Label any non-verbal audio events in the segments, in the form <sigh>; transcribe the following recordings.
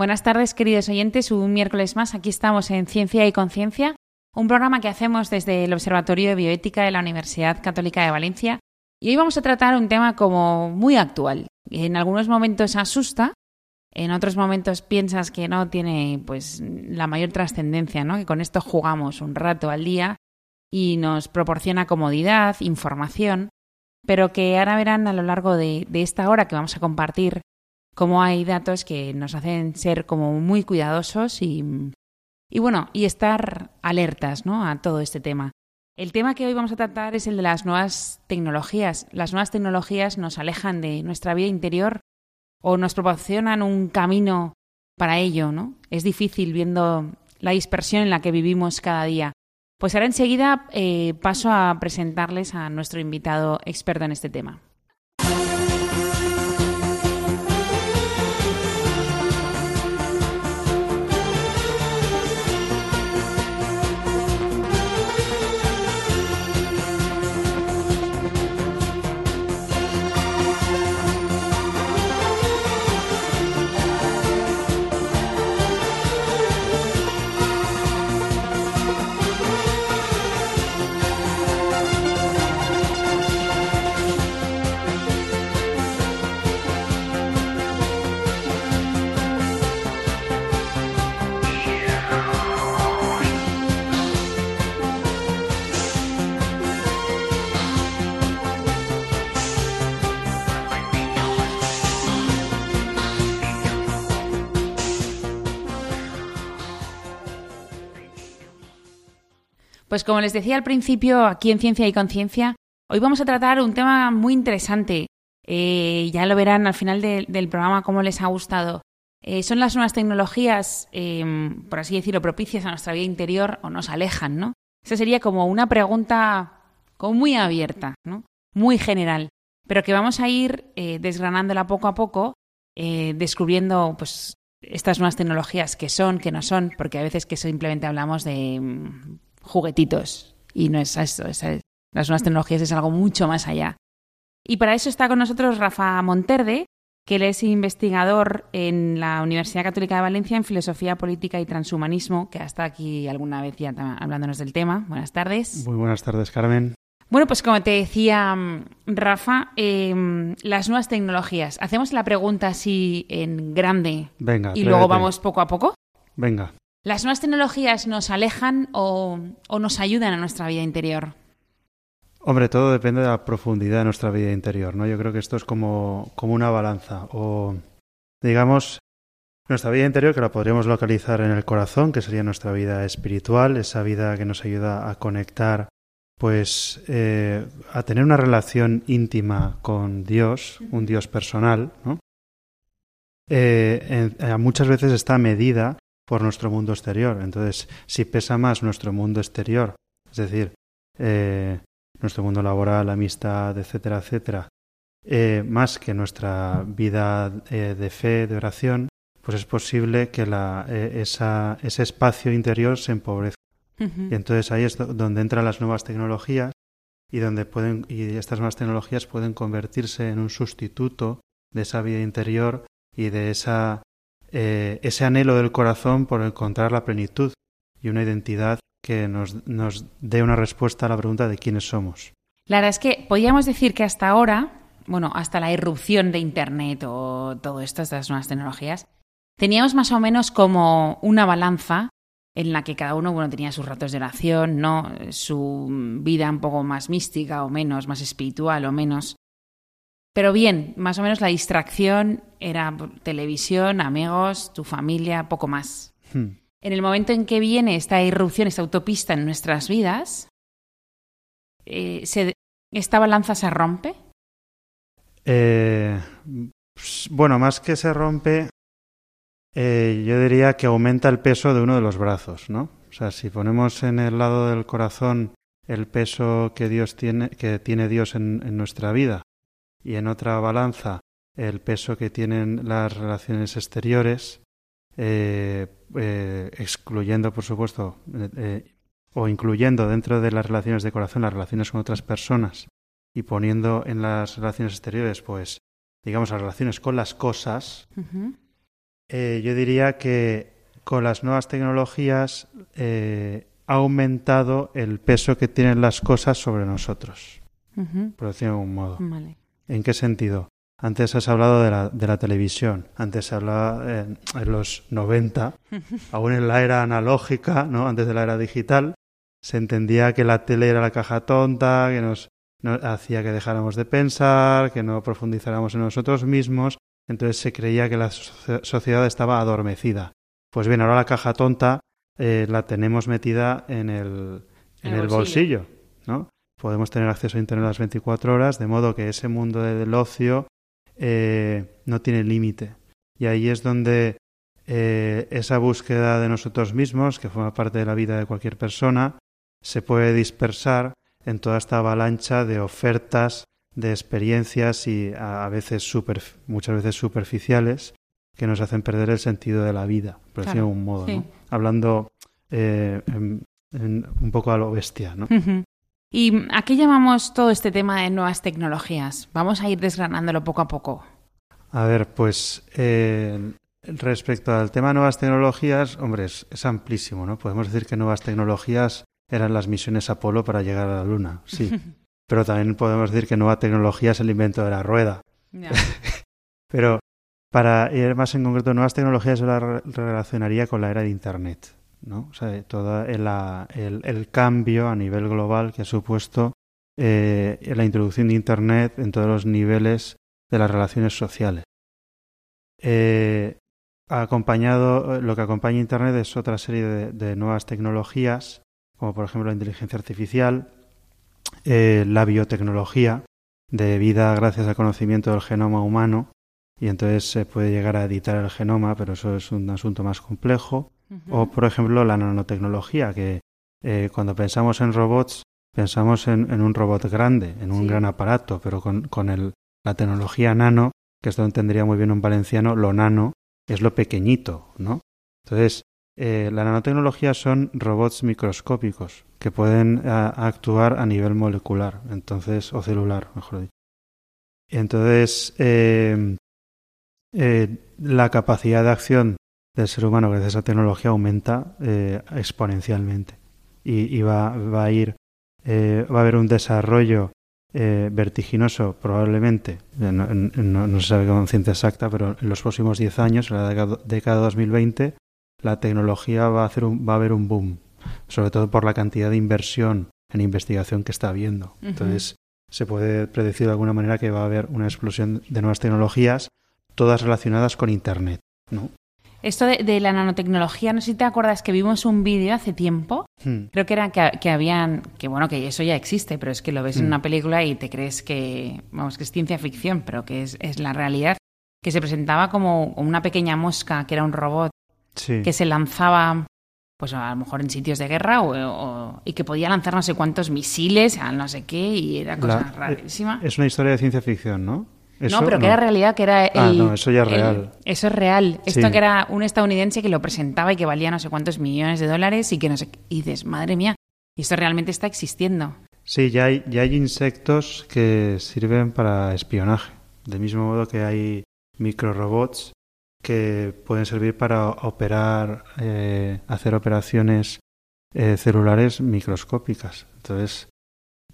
Buenas tardes, queridos oyentes. Un miércoles más aquí estamos en Ciencia y Conciencia, un programa que hacemos desde el Observatorio de Bioética de la Universidad Católica de Valencia. Y hoy vamos a tratar un tema como muy actual. En algunos momentos asusta, en otros momentos piensas que no tiene pues la mayor trascendencia, ¿no? Que con esto jugamos un rato al día y nos proporciona comodidad, información, pero que ahora verán a lo largo de, de esta hora que vamos a compartir cómo hay datos que nos hacen ser como muy cuidadosos y, y bueno, y estar alertas ¿no? a todo este tema. El tema que hoy vamos a tratar es el de las nuevas tecnologías. Las nuevas tecnologías nos alejan de nuestra vida interior o nos proporcionan un camino para ello, ¿no? Es difícil viendo la dispersión en la que vivimos cada día. Pues ahora enseguida eh, paso a presentarles a nuestro invitado experto en este tema. Pues como les decía al principio, aquí en Ciencia y Conciencia, hoy vamos a tratar un tema muy interesante. Eh, ya lo verán al final del programa cómo les ha gustado. Eh, son las nuevas tecnologías, em, por así decirlo, propicias a nuestra vida interior o nos alejan, ¿no? Esa sería como una pregunta como muy abierta, ¿no? Muy general, pero que vamos a ir eh, desgranándola poco a poco, descubriendo pues estas nuevas tecnologías que son, que no son, porque a veces que simplemente hablamos de juguetitos. Y no es eso, es, las nuevas tecnologías es algo mucho más allá. Y para eso está con nosotros Rafa Monterde, que él es investigador en la Universidad Católica de Valencia en Filosofía Política y Transhumanismo, que ha estado aquí alguna vez ya hablándonos del tema. Buenas tardes. Muy buenas tardes, Carmen. Bueno, pues como te decía mm, Rafa, em, las nuevas tecnologías. Hacemos la pregunta así en grande Venga, y luego vamos poco a poco. Venga. ¿Las nuevas tecnologías nos alejan o, nos ayudan a nuestra vida interior? Hombre, todo depende de la profundidad de nuestra vida interior, ¿no? Yo creo que esto es como, como una balanza. O, digamos, nuestra vida interior, que la podríamos localizar en el corazón, que sería nuestra vida espiritual, esa vida que nos ayuda a conectar, pues, eh, a tener una relación íntima con Dios, un Dios personal, ¿no? Eh, muchas veces está medida por nuestro mundo exterior. Entonces, si pesa más nuestro mundo exterior, es decir, eh, nuestro mundo laboral, amistad, etcétera, etcétera, eh, más que nuestra vida eh, de fe, de oración, pues es posible que la, esa, ese espacio interior se empobrezca. Y entonces ahí es donde entran las nuevas tecnologías y donde pueden y estas nuevas tecnologías pueden convertirse en un sustituto de esa vida interior y de esa eh, ese anhelo del corazón por encontrar la plenitud y una identidad que nos, nos dé una respuesta a la pregunta de quiénes somos. La verdad es que podríamos decir que hasta ahora, bueno, hasta la irrupción de Internet o todo esto, estas nuevas tecnologías, teníamos más o menos como una balanza en la que cada uno bueno, tenía sus ratos de oración, ¿no? su vida un poco más mística o menos, más espiritual o menos. Pero bien, más o menos la distracción era televisión, amigos, tu familia, poco más. Hmm. En el momento en que viene esta irrupción, esta autopista en nuestras vidas, eh, ¿esta balanza se rompe? Eh, bueno, más que se rompe, eh, yo diría que aumenta el peso de uno de los brazos, ¿no? O sea, si ponemos en el lado del corazón el peso que Dios tiene, que tiene Dios en, nuestra vida, y en otra balanza el peso que tienen las relaciones exteriores, eh, eh, excluyendo, por supuesto, eh, o incluyendo dentro de las relaciones de corazón las relaciones con otras personas y poniendo en las relaciones exteriores, pues, digamos, las relaciones con las cosas, yo diría que con las nuevas tecnologías ha aumentado el peso que tienen las cosas sobre nosotros, por decirlo de algún modo. ¿En qué sentido? Antes has hablado de la, de la televisión, antes se hablaba en, los 90, <laughs> aún en la era analógica, ¿no? antes de la era digital, se entendía que la tele era la caja tonta, que nos, nos hacía que dejáramos de pensar, que no profundizáramos en nosotros mismos, entonces se creía que la sociedad estaba adormecida. Pues bien, ahora la caja tonta eh, la tenemos metida en el, en el, bolsillo. ¿no? Podemos tener acceso a Internet las 24 horas, de modo que ese mundo del ocio eh, no tiene límite. Y ahí es donde eh, esa búsqueda de nosotros mismos, que forma parte de la vida de cualquier persona, se puede dispersar en toda esta avalancha de ofertas, de experiencias y a, veces super, muchas veces superficiales que nos hacen perder el sentido de la vida, por decirlo de un modo, ¿no? Hablando eh, un poco a lo bestia, ¿no? ¿Y a qué llamamos todo este tema de nuevas tecnologías? Vamos a ir desgranándolo poco a poco. A ver, pues eh, respecto al tema de nuevas tecnologías, hombre, es, amplísimo, ¿no? Podemos decir que nuevas tecnologías eran las misiones Apolo para llegar a la Luna, sí. <laughs> Pero también podemos decir que nueva tecnología es el invento de la rueda. <laughs> Pero para ir más en concreto, nuevas tecnologías yo la relacionaría con la era de Internet, ¿no? O sea, todo el, el, cambio a nivel global que ha supuesto eh, la introducción de Internet en todos los niveles de las relaciones sociales. Eh, acompañado, lo que acompaña Internet es otra serie de, nuevas tecnologías, como por ejemplo la inteligencia artificial, eh, la biotecnología, debida gracias al conocimiento del genoma humano, y entonces se puede llegar a editar el genoma, pero eso es un asunto más complejo. O, por ejemplo, la nanotecnología, que eh, cuando pensamos en robots, pensamos en, un robot grande, en un gran aparato, pero con, con el, la tecnología nano, que esto entendería muy bien un valenciano, lo nano es lo pequeñito, ¿no? Entonces, eh, la nanotecnología son robots microscópicos que pueden actuar a nivel molecular, entonces, o celular, mejor dicho. Entonces, eh, eh, la capacidad de acción del ser humano gracias a esa tecnología aumenta eh, exponencialmente. Y, va, va, a ir eh, va a haber un desarrollo vertiginoso probablemente no, se sabe con ciencia exacta pero en los próximos 10 años en la década, 2020 la tecnología va a hacer un, va a haber un boom sobre todo por la cantidad de inversión en investigación que está habiendo. Entonces se puede predecir de alguna manera que va a haber una explosión de nuevas tecnologías todas relacionadas con Internet, ¿no? Esto de, la nanotecnología, no sé si te acuerdas que vimos un vídeo hace tiempo. Hmm. Creo que era que, habían, que bueno, que eso ya existe, pero es que lo ves en hmm. una película y te crees que, vamos, que es ciencia ficción, pero que es, la realidad. Que se presentaba como una pequeña mosca, que era un robot, que se lanzaba, pues a lo mejor en sitios de guerra o, y que podía lanzar no sé cuántos misiles a no sé qué y era cosa rarísima. Es una historia de ciencia ficción, ¿no? No, pero que era realidad, que era ah, no, eso ya es real. eso es real. Esto que era un estadounidense que lo presentaba y que valía no sé cuántos millones de dólares y que no sé... Y dices, madre mía, y esto realmente está existiendo. Sí, ya hay, ya hay insectos que sirven para espionaje. Del mismo modo que hay microrobots que pueden servir para operar, eh, hacer operaciones eh, celulares microscópicas. Entonces,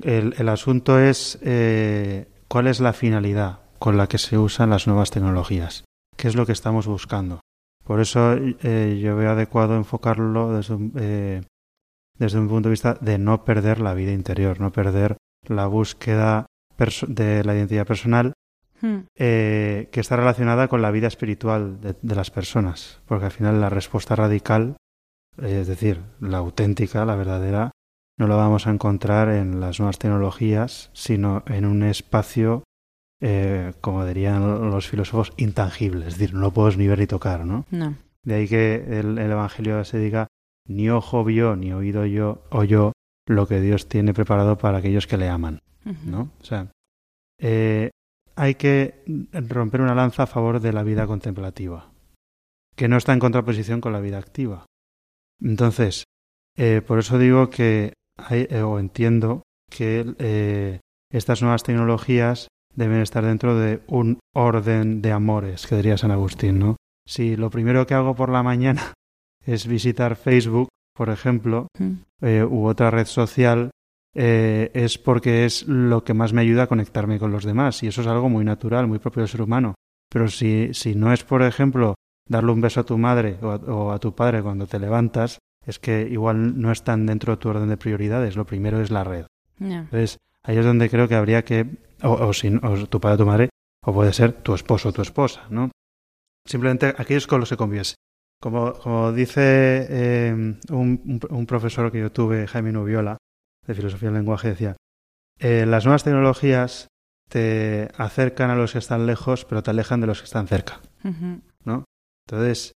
el, el asunto es eh, cuál es la finalidad con la que se usan las nuevas tecnologías. ¿Qué es lo que estamos buscando? Por eso eh, yo veo adecuado enfocarlo desde un, eh, desde un punto de vista de no perder la vida interior, no perder la búsqueda de la identidad personal hmm. eh, que está relacionada con la vida espiritual de, de, las personas, porque al final la respuesta radical, es decir, la auténtica, la verdadera, no la vamos a encontrar en las nuevas tecnologías, sino en un espacio eh, como dirían los filósofos, intangibles, es decir, no lo puedes ni ver ni tocar, ¿no? No. De ahí que el, Evangelio se diga ni ojo vio, ni oído yo, oyó lo que Dios tiene preparado para aquellos que le aman, ¿no? O sea, eh, hay que romper una lanza a favor de la vida contemplativa, que no está en contraposición con la vida activa. Entonces, eh, por eso digo que, hay, o entiendo que estas nuevas tecnologías deben estar dentro de un orden de amores, que diría San Agustín, ¿no? Si lo primero que hago por la mañana <laughs> es visitar Facebook, por ejemplo, eh, u otra red social, eh, es porque es lo que más me ayuda a conectarme con los demás. Y eso es algo muy natural, muy propio del ser humano. Pero si, si no es, por ejemplo, darle un beso a tu madre o a, tu padre cuando te levantas, es que igual no están dentro de tu orden de prioridades. Lo primero es la red. Entonces, ahí es donde creo que habría que, o, o, o tu padre o tu madre, o puede ser tu esposo o tu esposa, ¿no? Simplemente aquellos con los que convives. Como, como dice eh, un, un, profesor que yo tuve, Jaime Nubiola, de Filosofía del Lenguaje, decía, eh, las nuevas tecnologías te acercan a los que están lejos, pero te alejan de los que están cerca. ¿no? Entonces,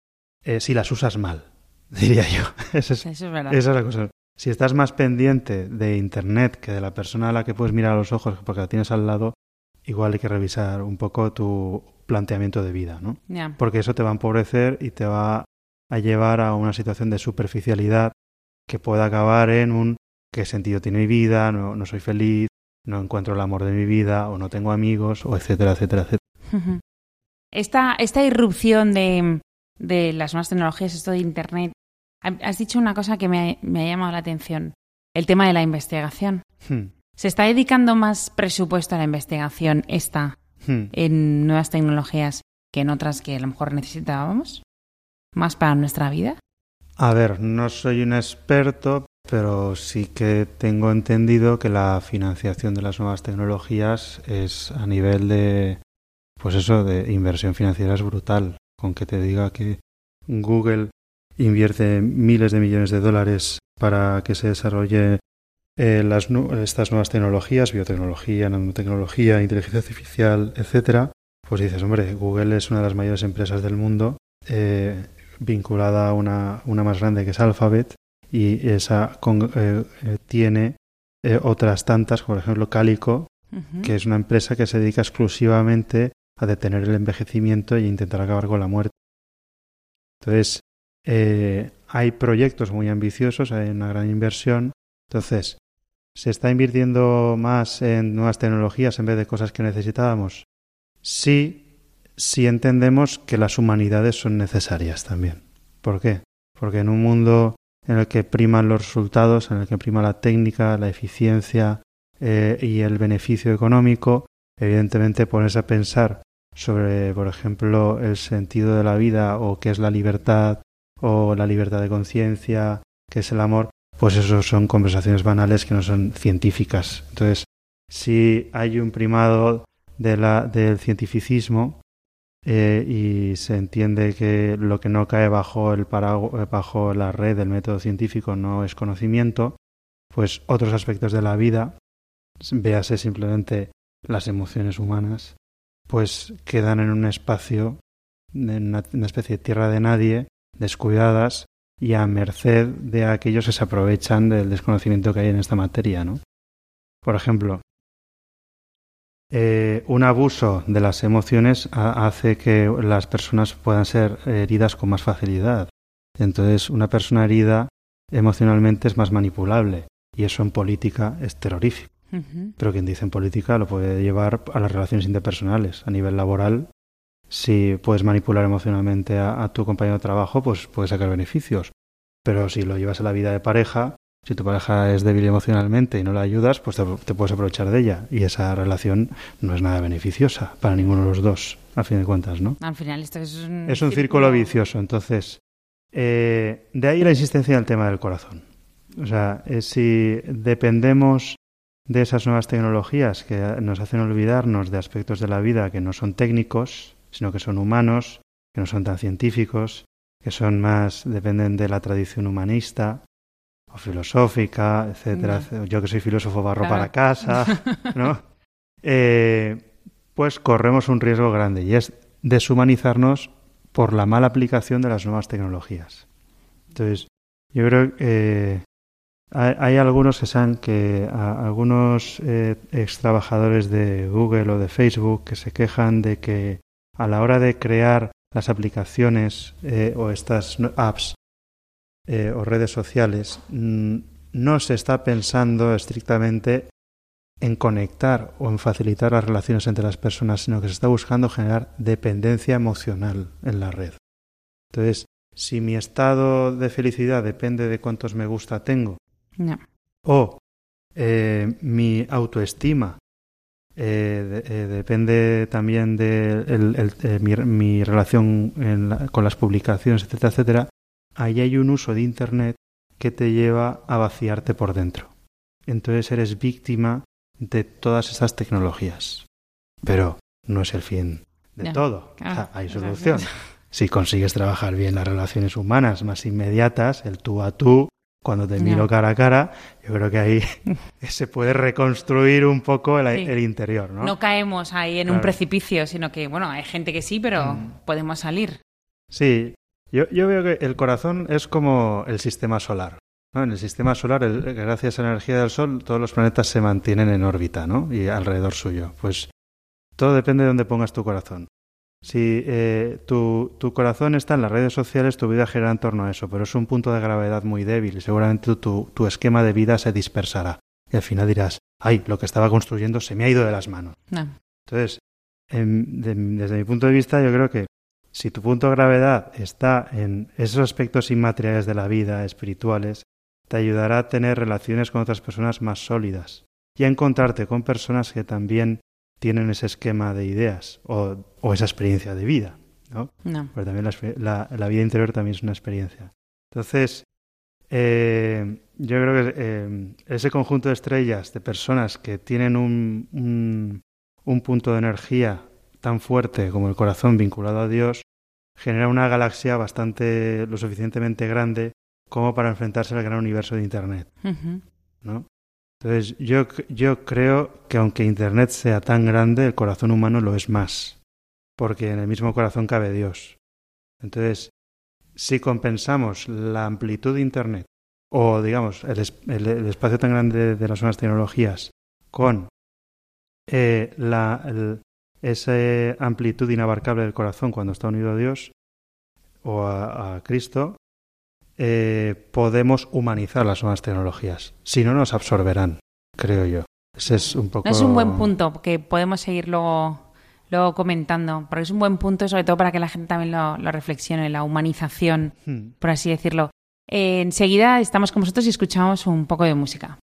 eh, si las usas mal, <laughs> diría yo. Eso es, Eso es verdad. Esa es la cosa. Si estás más pendiente de Internet que de la persona a la que puedes mirar a los ojos porque la tienes al lado, igual hay que revisar un poco tu planteamiento de vida, ¿no? Porque eso te va a empobrecer y te va a llevar a una situación de superficialidad que puede acabar en un qué sentido tiene mi vida, no, no soy feliz, no encuentro el amor de mi vida, o no tengo amigos, o etcétera, etcétera, etcétera. Esta, esta irrupción de, de las nuevas tecnologías, esto de Internet, has dicho una cosa que me ha, me ha llamado la atención, el tema de la investigación. Hmm. ¿Se está dedicando más presupuesto a la investigación esta Hmm. en nuevas tecnologías que en otras que a lo mejor necesitábamos? ¿Más para nuestra vida? A ver, no soy un experto, pero sí que tengo entendido que la financiación de las nuevas tecnologías es a nivel de, pues eso, de inversión financiera es brutal. Con que te diga que Google invierte miles de millones de dólares para que se desarrolle eh, las, estas nuevas tecnologías, biotecnología, nanotecnología, inteligencia artificial, etcétera, pues dices, hombre, Google es una de las mayores empresas del mundo, eh, vinculada a una, una, más grande que es Alphabet, y esa con, eh, tiene otras tantas, por ejemplo Calico, Uh -huh. que es una empresa que se dedica exclusivamente a detener el envejecimiento e intentar acabar con la muerte. Entonces, eh, hay proyectos muy ambiciosos, hay una gran inversión. Entonces, ¿se está invirtiendo más en nuevas tecnologías en vez de cosas que necesitábamos? Sí, sí entendemos que las humanidades son necesarias también. ¿Por qué? Porque en un mundo en el que priman los resultados, en el que prima la técnica, la eficiencia eh, y el beneficio económico, evidentemente ponerse a pensar sobre, por ejemplo, el sentido de la vida o qué es la libertad o la libertad de conciencia, qué es el amor, pues eso son conversaciones banales que no son científicas. Entonces, si hay un primado de la, del cientificismo eh, y se entiende que lo que no cae bajo, el bajo la red del método científico no es conocimiento, pues otros aspectos de la vida, véase simplemente las emociones humanas, pues quedan en un espacio, en una especie de tierra de nadie, descuidadas y a merced de aquellos que se aprovechan del desconocimiento que hay en esta materia, ¿no? Por ejemplo, eh, un abuso de las emociones hace que las personas puedan ser heridas con más facilidad. Entonces, una persona herida emocionalmente es más manipulable y eso en política es terrorífico. Uh -huh. Pero quien dice en política lo puede llevar a las relaciones interpersonales. A nivel laboral, si puedes manipular emocionalmente a, a tu compañero de trabajo, pues puedes sacar beneficios. Pero si lo llevas a la vida de pareja, si tu pareja es débil emocionalmente y no la ayudas, pues te, te, puedes aprovechar de ella. Y esa relación no es nada beneficiosa para ninguno de los dos, a fin de cuentas, ¿no? Al final esto es un, es un círculo, círculo vicioso. Entonces, eh, de ahí la insistencia en el tema del corazón. O sea, es si dependemos de esas nuevas tecnologías que nos hacen olvidarnos de aspectos de la vida que no son técnicos, sino que son humanos, que no son tan científicos, que son más, dependen de la tradición humanista o filosófica, etcétera. No. Yo que soy filósofo barro claro. para casa, <laughs> ¿no? eh, pues corremos un riesgo grande y es deshumanizarnos por la mala aplicación de las nuevas tecnologías. Entonces, Yo creo que hay, algunos que sean que algunos eh, ex trabajadores de Google o de Facebook que se quejan de que a la hora de crear las aplicaciones eh, o estas apps eh, o redes sociales mm, no se está pensando estrictamente en conectar o en facilitar las relaciones entre las personas, sino que se está buscando generar dependencia emocional en la red. Entonces, si mi estado de felicidad depende de cuántos me gusta tengo, o eh, mi autoestima eh, eh, depende también de mi, relación con las publicaciones, etcétera, etcétera, ahí hay un uso de Internet que te lleva a vaciarte por dentro. Entonces eres víctima de todas esas tecnologías. Pero no es el fin de todo. hay solución. Si consigues trabajar bien las relaciones humanas más inmediatas, el tú a tú, cuando te miro cara a cara, yo creo que ahí <laughs> se puede reconstruir un poco el, interior, ¿no? No caemos ahí en un precipicio, sino que, bueno, hay gente que sí, pero mm. podemos salir. Sí, yo, yo, veo que el corazón es como el sistema solar. En el sistema solar, gracias a la energía del Sol, todos los planetas se mantienen en órbita, ¿no? Y alrededor suyo. Pues todo depende de dónde pongas tu corazón. Si eh, tu, tu, corazón está en las redes sociales, tu vida gira en torno a eso, pero es un punto de gravedad muy débil y seguramente tu, tu esquema de vida se dispersará. Y al final dirás, ay, lo que estaba construyendo se me ha ido de las manos. Entonces, desde mi punto de vista, yo creo que si tu punto de gravedad está en esos aspectos inmateriales de la vida, espirituales, te ayudará a tener relaciones con otras personas más sólidas y a encontrarte con personas que también tienen ese esquema de ideas o, esa experiencia de vida, ¿no? Pero también la, vida interior también es una experiencia. Entonces, eh, yo creo que eh, ese conjunto de estrellas, de personas que tienen un, un punto de energía tan fuerte como el corazón vinculado a Dios, genera una galaxia bastante lo suficientemente grande como para enfrentarse al gran universo de Internet. ¿no? Entonces, yo, yo creo que aunque Internet sea tan grande, el corazón humano lo es más, porque en el mismo corazón cabe Dios. Entonces, si compensamos la amplitud de Internet o, digamos, el, espacio tan grande de, las nuevas tecnologías con eh, la, esa amplitud inabarcable del corazón cuando está unido a Dios o a Cristo, eh, podemos humanizar las nuevas tecnologías. Si no, nos absorberán, creo yo. Ese es un poco. es un buen punto que podemos seguir luego, comentando, porque es un buen punto, sobre todo para que la gente también lo, reflexione, la humanización, hmm. por así decirlo. Eh, enseguida estamos con vosotros y escuchamos un poco de música.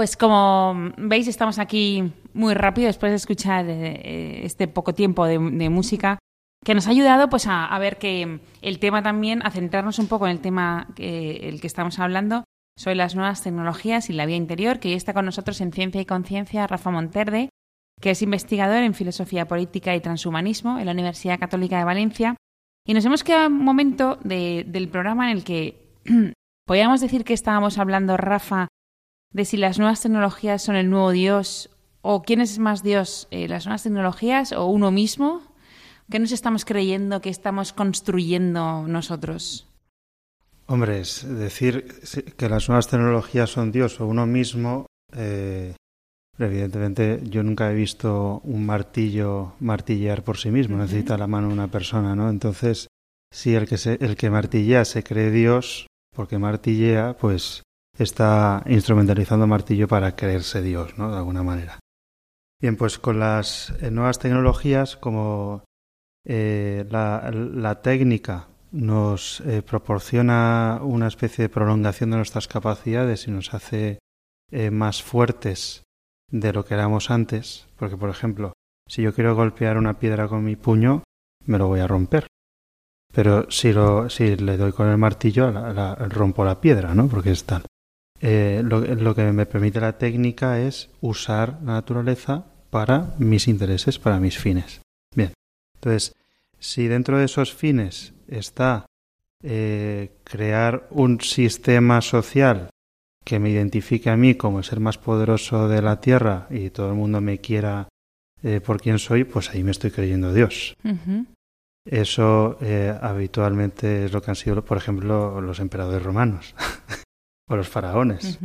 Pues como veis, estamos aquí muy rápido después de escuchar eh, este poco tiempo de, música que nos ha ayudado pues a, ver que el tema también, a centrarnos un poco en el tema que, el que estamos hablando, sobre las nuevas tecnologías y la vida interior, que hoy está con nosotros en Ciencia y Conciencia Rafa Monterde, que es investigador en Filosofía Política y Transhumanismo en la Universidad Católica de Valencia. Y nos hemos quedado un momento del programa en el que <clears throat> podríamos decir que estábamos hablando, Rafa, de si las nuevas tecnologías son el nuevo Dios o quién es más Dios, eh, las nuevas tecnologías o uno mismo. ¿Qué nos estamos creyendo que estamos construyendo nosotros? Hombre, es decir que las nuevas tecnologías son Dios o uno mismo, eh, evidentemente yo nunca he visto un martillo martillear por sí mismo, necesita la mano de una persona, ¿no? Entonces, si el que, se, el que martillea se cree Dios, porque martillea, pues está instrumentalizando martillo para creerse Dios, ¿no? De alguna manera. Bien, pues con las eh, nuevas tecnologías, como eh, la, técnica nos eh, proporciona una especie de prolongación de nuestras capacidades y nos hace más fuertes de lo que éramos antes, porque por ejemplo, si yo quiero golpear una piedra con mi puño, me lo voy a romper. Pero si, lo, si le doy con el martillo, rompo la piedra, ¿no? Porque es tal. Eh, lo, que me permite la técnica es usar la naturaleza para mis intereses, para mis fines. Bien, entonces, si dentro de esos fines está eh, crear un sistema social que me identifique a mí como el ser más poderoso de la tierra y todo el mundo me quiera eh, por quien soy, pues ahí me estoy creyendo Dios. Eso habitualmente es lo que han sido, por ejemplo, los emperadores romanos. <laughs> o los faraones.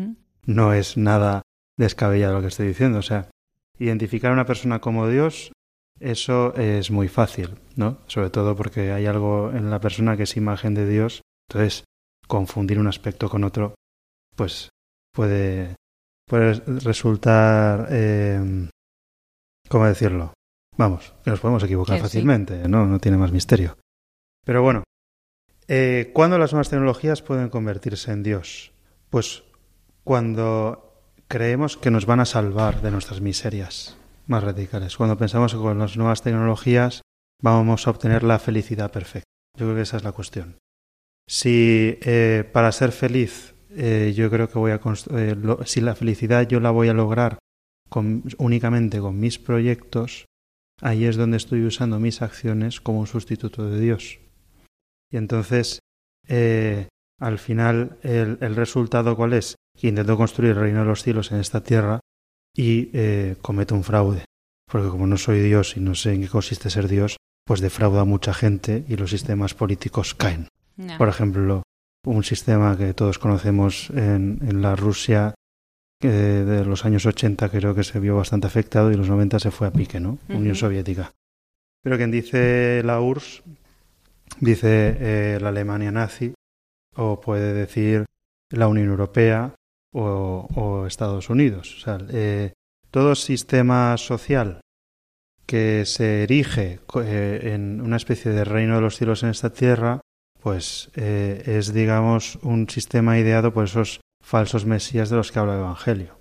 No es nada descabellado lo que estoy diciendo. O sea, identificar a una persona como Dios, eso es muy fácil, ¿no? Sobre todo porque hay algo en la persona que es imagen de Dios. Entonces, confundir un aspecto con otro, pues puede, puede resultar, eh, ¿cómo decirlo? Vamos, que nos podemos equivocar fácilmente, ¿no? No tiene más misterio. Pero bueno, eh, ¿cuándo las nuevas tecnologías pueden convertirse en Dios? Pues cuando creemos que nos van a salvar de nuestras miserias más radicales, cuando pensamos que con las nuevas tecnologías vamos a obtener la felicidad perfecta. Yo creo que esa es la cuestión. Si eh, para ser feliz eh, yo creo que voy a eh, si la felicidad yo la voy a lograr únicamente con mis proyectos, ahí es donde estoy usando mis acciones como un sustituto de Dios. Y entonces al final el, resultado cuál es? Que intento construir el reino de los cielos en esta tierra y eh, cometo un fraude. Porque como no soy Dios y no sé en qué consiste ser Dios, pues defrauda a mucha gente y los sistemas políticos caen. Por ejemplo, un sistema que todos conocemos en, en la Rusia de los años 80 creo que se vio bastante afectado y los 90 se fue a pique, ¿no? Unión Soviética. Pero quien dice la URSS, dice eh, la Alemania nazi, o puede decir la Unión Europea o, Estados Unidos. O sea, eh, todo sistema social que se erige eh, en una especie de reino de los cielos en esta tierra, pues eh, es, digamos, un sistema ideado por esos falsos mesías de los que habla el Evangelio,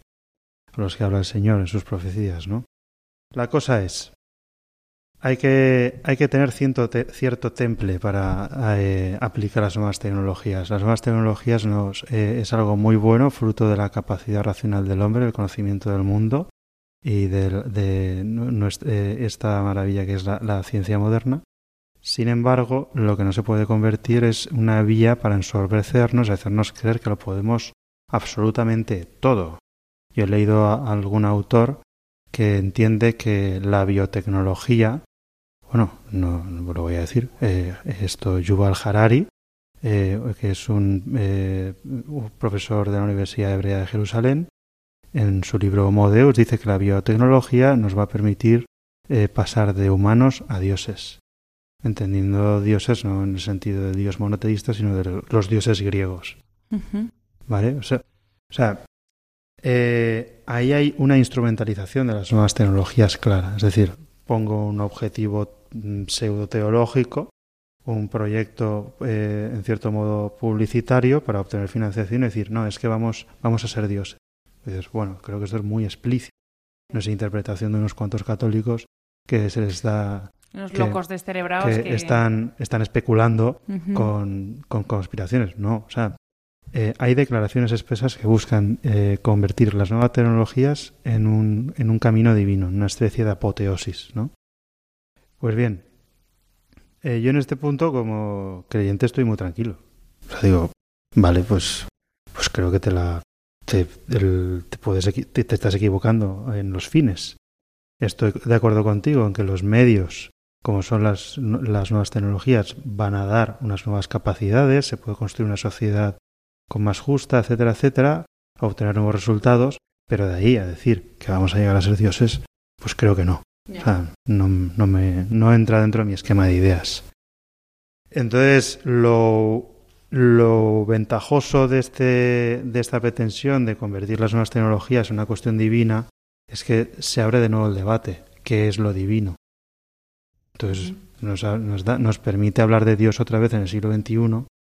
los que habla el Señor en sus profecías, ¿no? La cosa es, hay que, hay que tener cierto, cierto temple para eh, aplicar las nuevas tecnologías. Las nuevas tecnologías nos, eh, es algo muy bueno, fruto de la capacidad racional del hombre, el conocimiento del mundo y de, eh, esta maravilla que es la, ciencia moderna. Sin embargo, lo que no se puede convertir es una vía para ensorbecernos y hacernos creer que lo podemos absolutamente todo. Yo he leído a algún autor que entiende que la biotecnología bueno, no, lo voy a decir, eh, esto Yuval Harari, eh, que es un, eh, un, profesor de la Universidad Hebrea de Jerusalén, en su libro Homo Deus dice que la biotecnología nos va a permitir pasar de humanos a dioses, entendiendo dioses no en el sentido de dios monoteísta, sino de los dioses griegos. ¿Vale? O sea, o sea ahí hay una instrumentalización de las nuevas tecnologías clara, es decir, pongo un objetivo Mm, pseudo-teológico, un proyecto en cierto modo publicitario para obtener financiación y decir, no, es que vamos, vamos a ser dioses. dices, bueno, creo que esto es muy explícito. No es interpretación de unos cuantos católicos que se les da Unos que- locos descerebrados que, que, están, están especulando con, con conspiraciones. No, o sea, eh, hay declaraciones expresas que buscan eh, convertir las nuevas tecnologías en un, en un camino divino, en una especie de apoteosis, ¿no? Pues bien, eh, yo en este punto como creyente estoy muy tranquilo. O sea, digo, vale, pues, pues creo que te la te, estás equivocando en los fines. Estoy de acuerdo contigo en que los medios como son las, las nuevas tecnologías, van a dar unas nuevas capacidades, se puede construir una sociedad con más justa, etcétera, etcétera, a obtener nuevos resultados, pero de ahí a decir que vamos a llegar a ser dioses, pues creo que no. O sea, no, no, me, no entra dentro de mi esquema de ideas. Entonces, lo, lo ventajoso de, este, de esta pretensión de convertir las nuevas tecnologías en una cuestión divina es que se abre de nuevo el debate. ¿Qué es lo divino? Entonces, nos, ha- nos, da- nos permite hablar de Dios otra vez en el siglo XXI,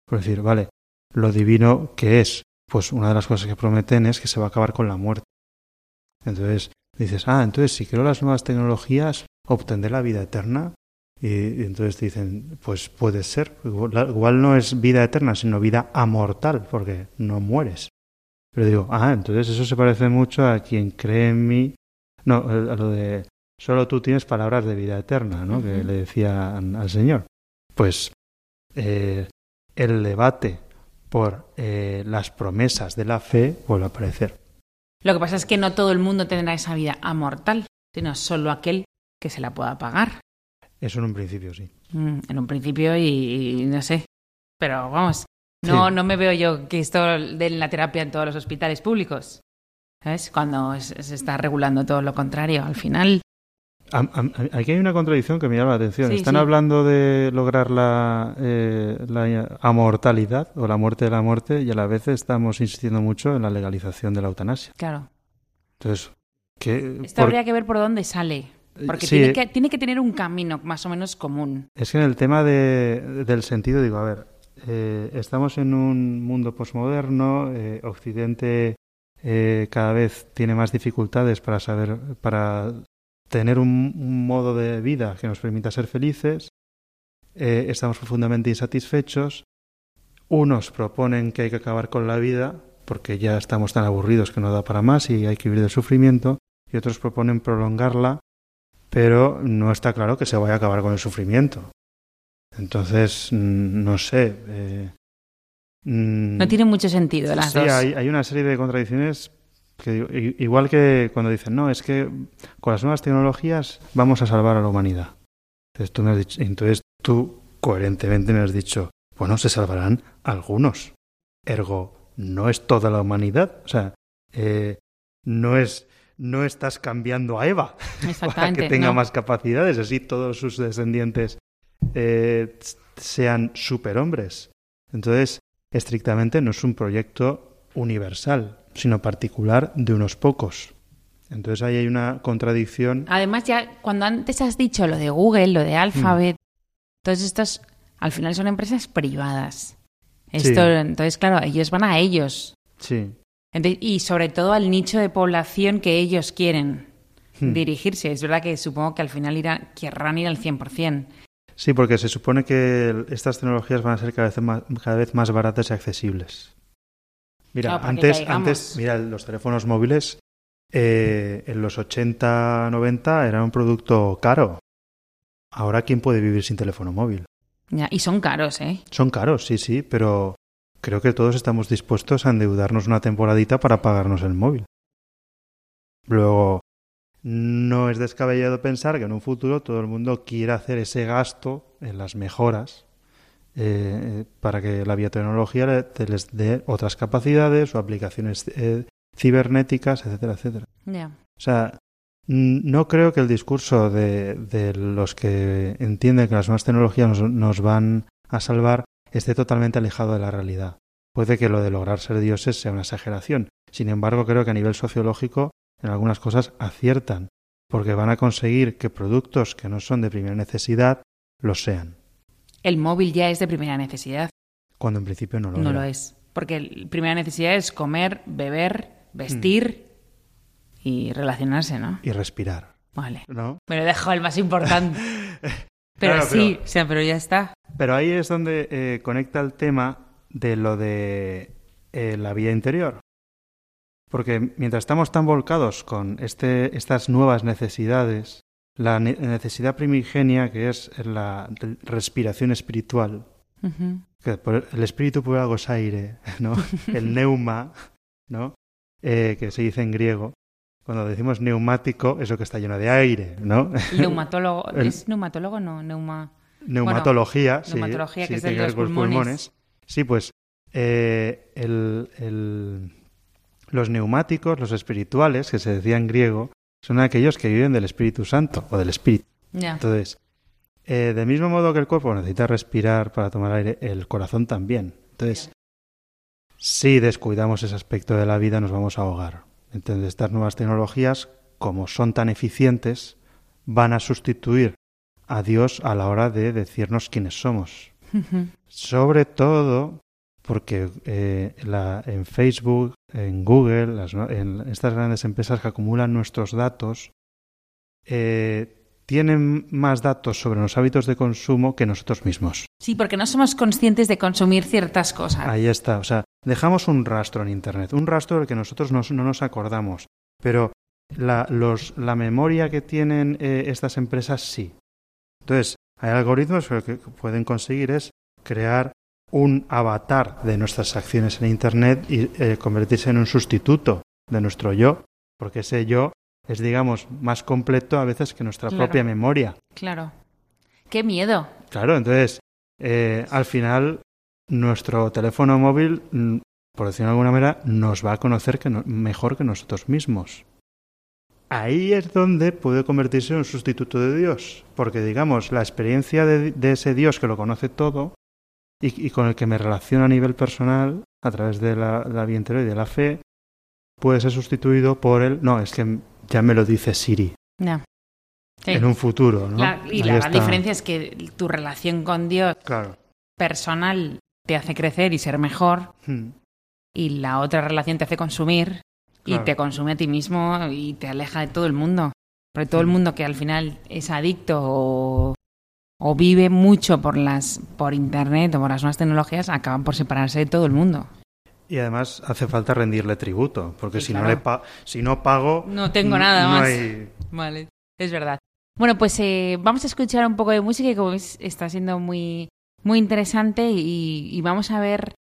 por decir, vale, lo divino, ¿qué es? Pues una de las cosas que prometen es que se va a acabar con la muerte. Entonces, dices, ah, entonces si creo las nuevas tecnologías, obtendré la vida eterna. Y, y entonces te dicen, pues puede ser. Igual, igual no es vida eterna, sino vida amortal, porque no mueres. Pero digo, ah, entonces eso se parece mucho a quien cree en mí. No, a lo de solo tú tienes palabras de vida eterna, ¿no? Que le decía al al Señor. Pues eh, el debate por eh, las promesas de la fe vuelve a aparecer. Lo que pasa es que no todo el mundo tendrá esa vida amortal, sino solo aquel que se la pueda pagar. Eso en un principio sí. Mm, En un principio y, y no sé. Pero vamos, no, Sí. no me veo yo que esto de la terapia en todos los hospitales públicos. ¿Sabes? Cuando se está regulando todo lo contrario. Al final, Aquí hay una contradicción que me llama la atención. Sí, Están sí. hablando de lograr la, eh, la amortalidad o la muerte de la muerte y a la vez estamos insistiendo mucho en la legalización de la eutanasia. claro. Entonces, ¿qué, Esto por- habría que ver por dónde sale. Porque Sí, tiene, que, tiene que tener un camino más o menos común. Es que en el tema de, del sentido, digo, a ver, eh, estamos en un mundo posmoderno, eh, Occidente eh, cada vez tiene más dificultades para saber, para tener un, un modo de vida que nos permita ser felices, eh, estamos profundamente insatisfechos, unos proponen que hay que acabar con la vida porque ya estamos tan aburridos que no da para más y hay que vivir del sufrimiento, y otros proponen prolongarla pero no está claro que se vaya a acabar con el sufrimiento. Entonces, mm, no sé. eh, mm, No tiene mucho sentido las sí, dos. hay, hay una serie de contradicciones que igual que cuando dicen, no, es que con las nuevas tecnologías vamos a salvar a la humanidad. Entonces tú, me has dicho, entonces tú coherentemente me has dicho, bueno, se salvarán algunos. Ergo, no es toda la humanidad. O sea, eh, no es no estás cambiando a Eva <laughs> para que tenga no. más capacidades, así todos sus descendientes eh, sean superhombres. Entonces, estrictamente no es un proyecto universal, sino particular de unos pocos. Entonces ahí hay una contradicción. Además, ya cuando antes has dicho lo de Google, lo de Alphabet, todos estos al final son empresas privadas. Esto, Sí. Entonces, claro, ellos van a ellos. Sí. Y sobre todo al nicho de población que ellos quieren Hmm. dirigirse. Es verdad que supongo que al final irán, querrán ir al 100%. Sí, porque se supone que estas tecnologías van a ser cada vez más, cada vez más baratas y accesibles. Mira, Claro, antes, antes, mira, los teléfonos móviles eh, en los 80, 90 eran un producto caro. Ahora, ¿quién puede vivir sin teléfono móvil? Ya, y son caros, ¿eh? Son caros, sí, sí, pero creo que todos estamos dispuestos a endeudarnos una temporadita para pagarnos el móvil. Luego, no es descabellado pensar que en un futuro todo el mundo quiera hacer ese gasto en las mejoras eh, para que la biotecnología le- te les dé otras capacidades o aplicaciones eh, cibernéticas, etcétera, etcétera. O sea, no creo que el discurso de, de los que entienden que las nuevas tecnologías nos, nos van a salvar esté totalmente alejado de la realidad. Puede que lo de lograr ser dioses sea una exageración. Sin embargo, creo que a nivel sociológico en algunas cosas aciertan, porque van a conseguir que productos que no son de primera necesidad lo sean, El móvil ya es de primera necesidad. cuando en principio no lo No era. lo es. Porque la primera necesidad es comer, beber, vestir y relacionarse, ¿no? Y respirar. Vale. ¿No? Me lo dejo el más importante. <laughs> pero Claro, sí, pero- o sea, pero ya está. Pero ahí es donde eh, conecta el tema de lo de eh, la vida interior. Porque mientras estamos tan volcados con este, estas nuevas necesidades, la ne- necesidad primigenia que es la respiración espiritual, Ujú. que por el espíritu por algo es aire, ¿no? <laughs> El neuma, ¿no? Eh, que se dice en griego. Cuando decimos neumático, eso que está lleno de aire, ¿no? Neumatólogo. <laughs> ¿Es neumatólogo? No, neuma. Neumatología, sí, neumatología, sí, que es tiene de los pulmones. Sí, pues eh, el- el- los neumáticos, los espirituales, que se decía en griego, son aquellos que viven del Espíritu Santo o del Espíritu. Entonces, eh, del mismo modo que el cuerpo necesita respirar para tomar aire, el corazón también. Entonces, si descuidamos ese aspecto de la vida, nos vamos a ahogar. Entonces, estas nuevas tecnologías, como son tan eficientes, van a sustituir a Dios a la hora de decirnos quiénes somos. Sobre todo porque eh, la- en Facebook, en Google, las en estas grandes empresas que acumulan nuestros datos, eh, tienen más datos sobre los hábitos de consumo que nosotros mismos. Sí, porque no somos conscientes de consumir ciertas cosas. Ahí está. O sea, dejamos un rastro en Internet, un rastro del que nosotros nos- no nos acordamos. Pero la, los, la memoria que tienen eh, estas empresas sí. Entonces, hay algoritmos que lo que pueden conseguir es crear un avatar de nuestras acciones en Internet y eh, convertirse en un sustituto de nuestro yo, porque ese yo es, digamos, más completo a veces que nuestra Claro. propia memoria. Claro. Qué miedo. Claro, entonces, eh, al final, nuestro teléfono móvil, mm, por decirlo de alguna manera, nos va a conocer que no- mejor que nosotros mismos. Ahí es donde puede convertirse en un sustituto de Dios, porque digamos, la experiencia de, de ese Dios que lo conoce todo y, y con el que me relaciono a nivel personal, a través de la, la vida interior y de la fe, puede ser sustituido por el, no, es que ya me lo dice Siri. Sí. en un futuro, ¿no? La- y Ahí la está. diferencia es que tu relación con Dios Claro. personal te hace crecer y ser mejor Hmm. y la otra relación te hace consumir y te consume a ti mismo y te aleja de todo el mundo. Porque todo el Mm. mundo que al final es adicto o, o vive mucho por las por internet o por las nuevas tecnologías acaban por separarse de todo el mundo. Y además hace falta rendirle tributo, porque Sí, si, claro. no le pa- si no pago... No tengo nada no más. hay- <laughs> Vale, es verdad. Bueno, pues eh, vamos a escuchar un poco de música que como veis está siendo muy, muy interesante y, y vamos a ver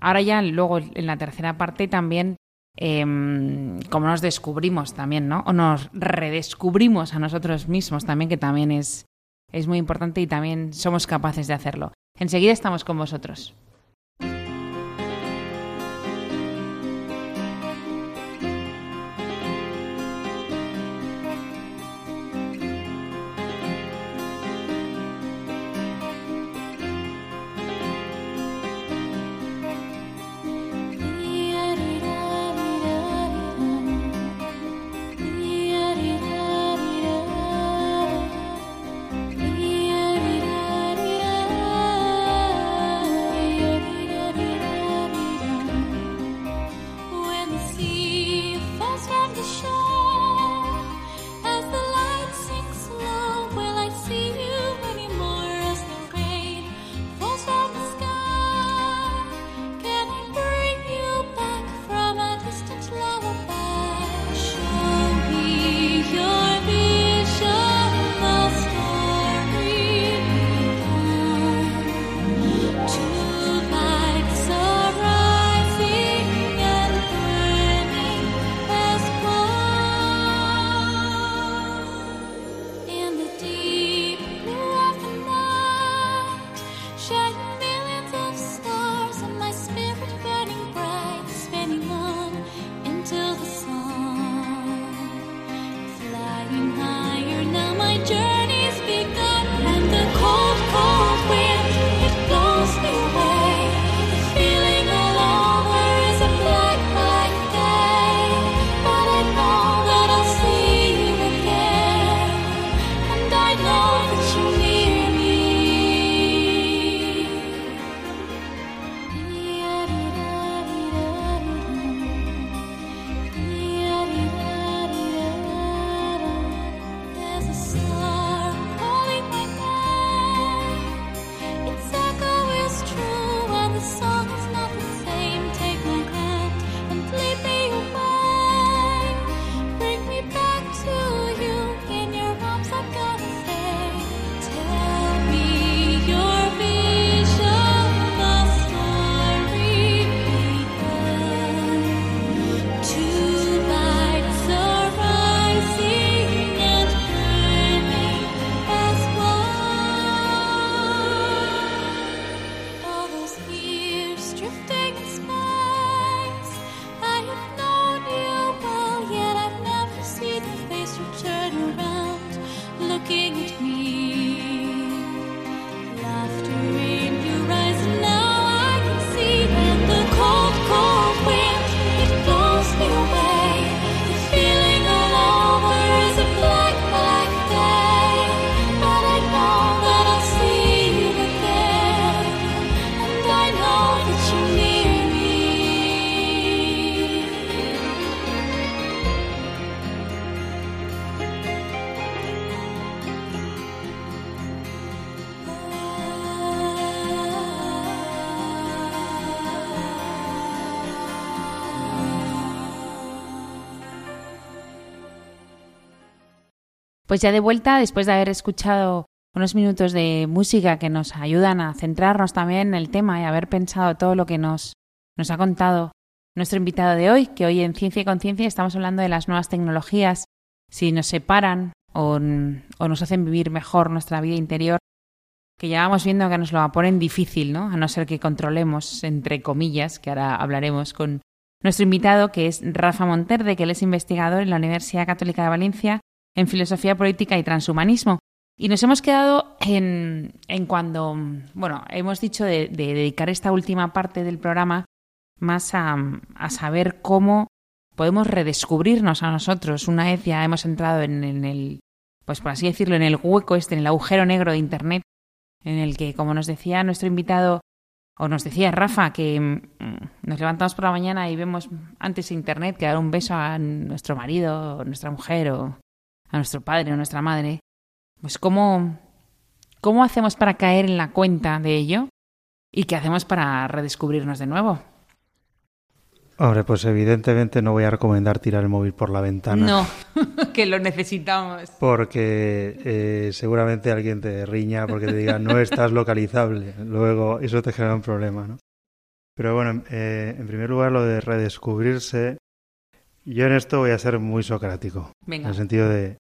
ahora ya luego en la tercera parte también em, cómo nos descubrimos también, ¿no? O nos redescubrimos a nosotros mismos también, que también es, es muy importante y también somos capaces de hacerlo. Enseguida estamos con vosotros. Pues ya de vuelta, después de haber escuchado unos minutos de música que nos ayudan a centrarnos también en el tema y haber pensado todo lo que nos, nos ha contado nuestro invitado de hoy, que hoy en Ciencia y Conciencia estamos hablando de las nuevas tecnologías, si nos separan o, o, nos hacen vivir mejor nuestra vida interior, que ya vamos viendo que nos lo ponen difícil, ¿no? A no ser que controlemos, entre comillas, que ahora hablaremos con nuestro invitado, que es Rafa Monterde, que él es investigador en la Universidad Católica de Valencia en Filosofía Política y Transhumanismo. Y nos hemos quedado en, en cuando, bueno, hemos dicho de, de, dedicar esta última parte del programa más a, a, saber cómo podemos redescubrirnos a nosotros una vez ya hemos entrado en, en, el, pues por así decirlo, en el hueco este, en el agujero negro de Internet, en el que, como nos decía nuestro invitado, o nos decía Rafa, que mm, nos levantamos por la mañana y vemos antes Internet que dar un beso a nuestro marido, o nuestra mujer, o a nuestro padre o nuestra madre, pues cómo, cómo hacemos para caer en la cuenta de ello y qué hacemos para redescubrirnos de nuevo. Hombre, pues evidentemente no voy a recomendar tirar el móvil por la ventana. No, <laughs> que lo necesitamos. Porque eh, seguramente alguien te riña porque te diga no estás localizable. Luego eso te genera un problema, ¿no? Pero bueno, eh, en primer lugar lo de redescubrirse yo en esto voy a ser muy socrático. Venga. En el sentido de.